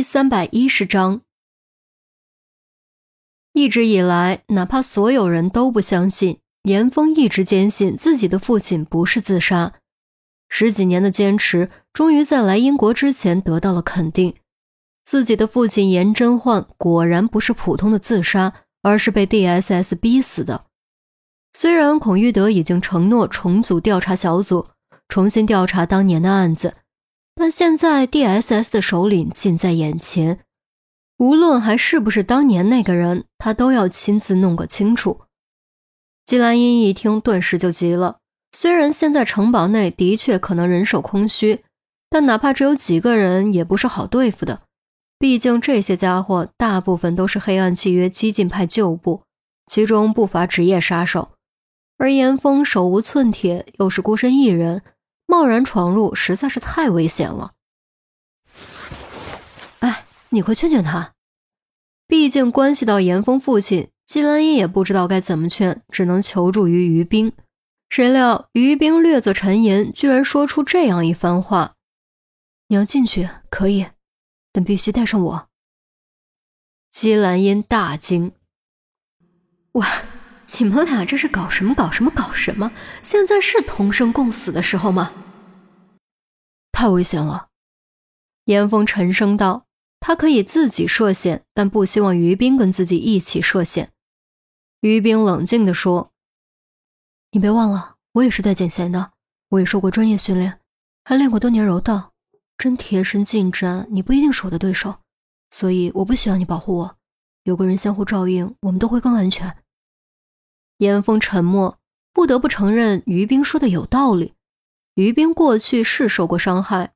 第三百一十章，一直以来，哪怕所有人都不相信，严峰一直坚信自己的父亲不是自杀。十几年的坚持，终于在来英国之前得到了肯定，自己的父亲严真焕果然不是普通的自杀，而是被 DSS 逼死的。虽然孔玉德已经承诺重组调查小组，重新调查当年的案子。但现在 D.S.S 的首领近在眼前，无论还是不是当年那个人，他都要亲自弄个清楚。季兰英一听，顿时就急了。虽然现在城堡内的确可能人手空虚，但哪怕只有几个人，也不是好对付的。毕竟这些家伙大部分都是黑暗契约激进派旧部，其中不乏职业杀手。而严峰手无寸铁，又是孤身一人。贸然闯入实在是太危险了。哎，你快劝劝他，毕竟关系到严峰父亲，季兰英也不知道该怎么劝，只能求助于于冰。谁料于冰略作沉吟，居然说出这样一番话：“你要进去可以，但必须带上我。”季兰英大惊：“哇，你们俩这是搞什么？搞什么？搞什么？现在是同生共死的时候吗？太危险了！严峰沉声道：“他可以自己涉险，但不希望于冰跟自己一起涉险。”于冰冷静地说：“你别忘了，我也是带剑弦的，我也受过专业训练，还练过多年柔道。真贴身近战，你不一定是我的对手。所以我不需要你保护我，有个人相互照应，我们都会更安全。”严峰沉默，不得不承认于冰说的有道理。于冰过去是受过伤害，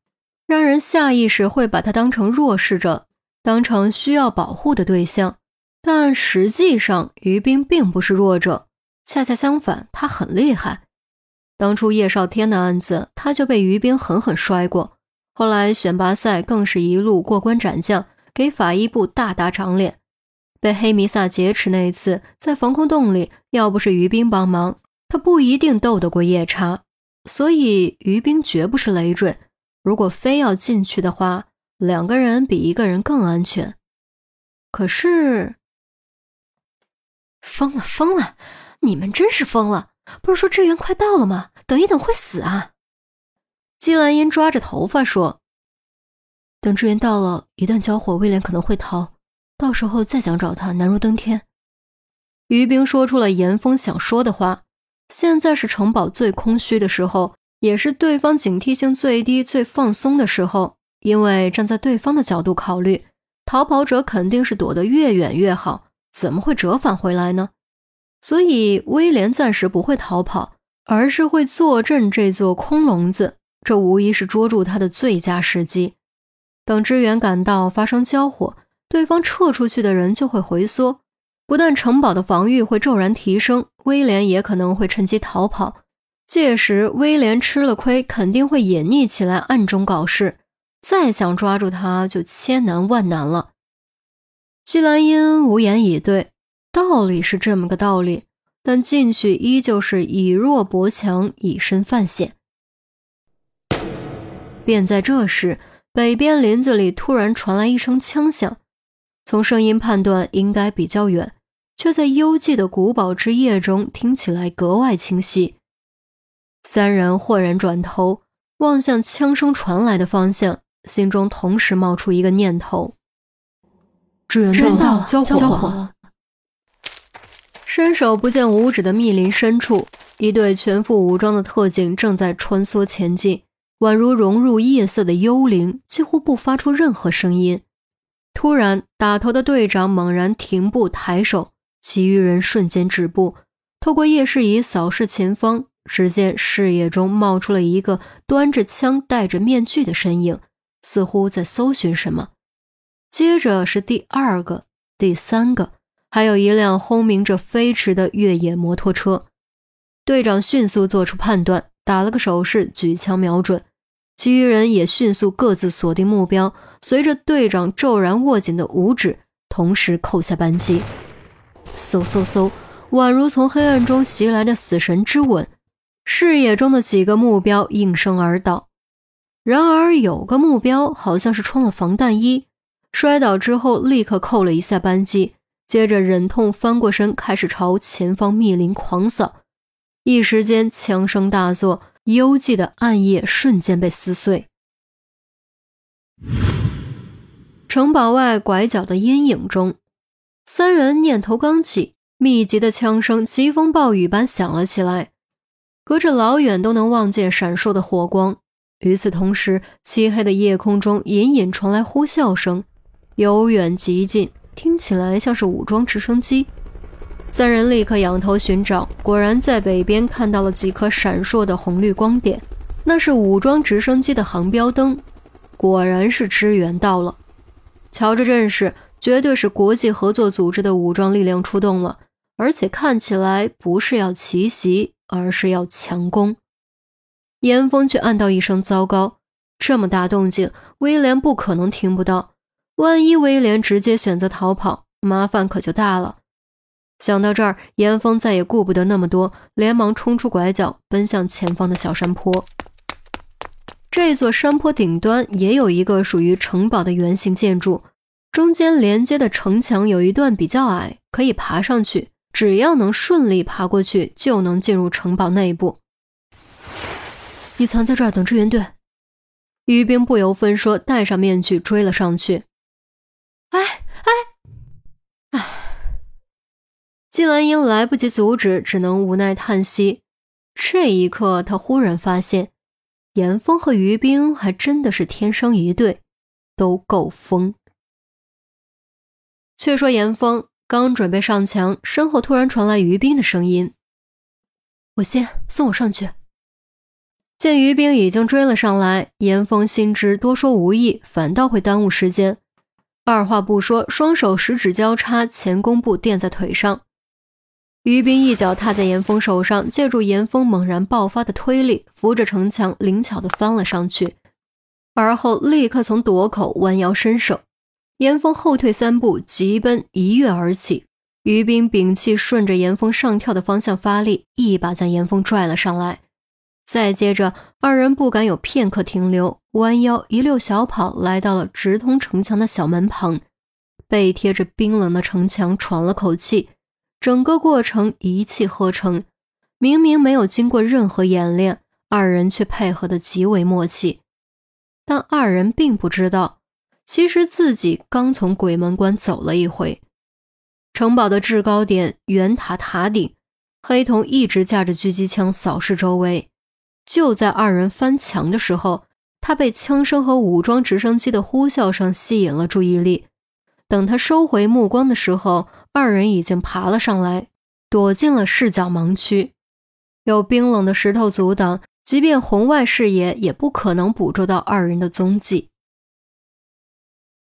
让人下意识会把他当成弱势者，当成需要保护的对象。但实际上，于冰并不是弱者，恰恰相反，他很厉害。当初叶少天的案子，他就被于冰狠狠摔过。后来选拔赛更是一路过关斩将，给法医部大大长脸。被黑弥撒劫持那一次，在防空洞里，要不是于冰帮忙，他不一定斗得过夜叉。所以于冰绝不是累赘。如果非要进去的话，两个人比一个人更安全。可是，疯了疯了！你们真是疯了！不是说支援快到了吗？等一等会死啊！季兰英抓着头发说：“等支援到了，一旦交火，威廉可能会逃。”到时候再想找他，难如登天。于冰说出了严峰想说的话。现在是城堡最空虚的时候，也是对方警惕性最低、最放松的时候。因为站在对方的角度考虑，逃跑者肯定是躲得越远越好，怎么会折返回来呢？所以威廉暂时不会逃跑，而是会坐镇这座空笼子。这无疑是捉住他的最佳时机。等支援赶到，发生交火。对方撤出去的人就会回缩，不但城堡的防御会骤然提升，威廉也可能会趁机逃跑。届时威廉吃了亏，肯定会隐匿起来，暗中搞事。再想抓住他，就千难万难了。季兰英无言以对，道理是这么个道理，但进去依旧是以弱搏强，以身犯险。便在这时，北边林子里突然传来一声枪响。从声音判断应该比较远，却在幽寂的古堡之夜中听起来格外清晰。三人豁然转头望向枪声传来的方向，心中同时冒出一个念头：支援到，交火了。伸手不见五指的密林深处，一队全副武装的特警正在穿梭前进，宛如融入夜色的幽灵，几乎不发出任何声音。突然，打头的队长猛然停步，抬手，其余人瞬间止步，透过夜视仪扫视前方，只见视野中冒出了一个端着枪、戴着面具的身影，似乎在搜寻什么。接着是第二个、第三个，还有一辆轰鸣着飞驰的越野摩托车。队长迅速做出判断，打了个手势，举枪瞄准。其余人也迅速各自锁定目标，随着队长骤然握紧的五指，同时扣下扳机。嗖嗖嗖，宛如从黑暗中袭来的死神之吻，视野中的几个目标应声而倒。然而有个目标好像是穿了防弹衣，摔倒之后立刻扣了一下扳机，接着忍痛翻过身，开始朝前方密林狂扫。一时间枪声大作，幽寂的暗夜瞬间被撕碎。城堡外拐角的阴影中，三人念头刚起，密集的枪声疾风暴雨般响了起来，隔着老远都能望见闪烁的火光。与此同时，漆黑的夜空中隐隐传来呼啸声，由远及近，听起来像是武装直升机。三人立刻仰头寻找，果然在北边看到了几颗闪烁的红绿光点，那是武装直升机的航标灯。果然是支援到了，瞧这阵势，绝对是国际合作组织的武装力量出动了，而且看起来不是要奇袭，而是要强攻。严峰却暗道一声糟糕，这么大动静，威廉不可能听不到，万一威廉直接选择逃跑，麻烦可就大了。想到这儿，严峰再也顾不得那么多，连忙冲出拐角，奔向前方的小山坡。这座山坡顶端也有一个属于城堡的圆形建筑，中间连接的城墙有一段比较矮，可以爬上去。只要能顺利爬过去，就能进入城堡内部。你藏在这儿等支援队。于冰不由分说，戴上面具追了上去。哎哎！季兰英来不及阻止，只能无奈叹息。这一刻，他忽然发现，严峰和于冰还真的是天生一对，都够疯。却说严峰刚准备上墙，身后突然传来于冰的声音：“我先，送我上去。”见于冰已经追了上来，严峰心知多说无益，反倒会耽误时间，二话不说，双手十指交叉，前弓步垫在腿上。于冰一脚踏在严峰手上，借助严峰猛然爆发的推力，扶着城墙灵巧地翻了上去，而后立刻从垛口弯腰伸手。严峰后退三步，急奔一跃而起。于冰屏气，顺着严峰上跳的方向发力，一把将严峰拽了上来。再接着，二人不敢有片刻停留，弯腰一溜小跑，来到了直通城墙的小门旁，背贴着冰冷的城墙，喘了口气。整个过程一气呵成，明明没有经过任何演练，二人却配合的极为默契。但二人并不知道，其实自己刚从鬼门关走了一回。城堡的制高点圆塔塔顶，黑瞳一直架着狙击枪扫视周围。就在二人翻墙的时候，他被枪声和武装直升机的呼啸声吸引了注意力。等他收回目光的时候，二人已经爬了上来，躲进了视角盲区，有冰冷的石头阻挡，即便红外视野也不可能捕捉到二人的踪迹。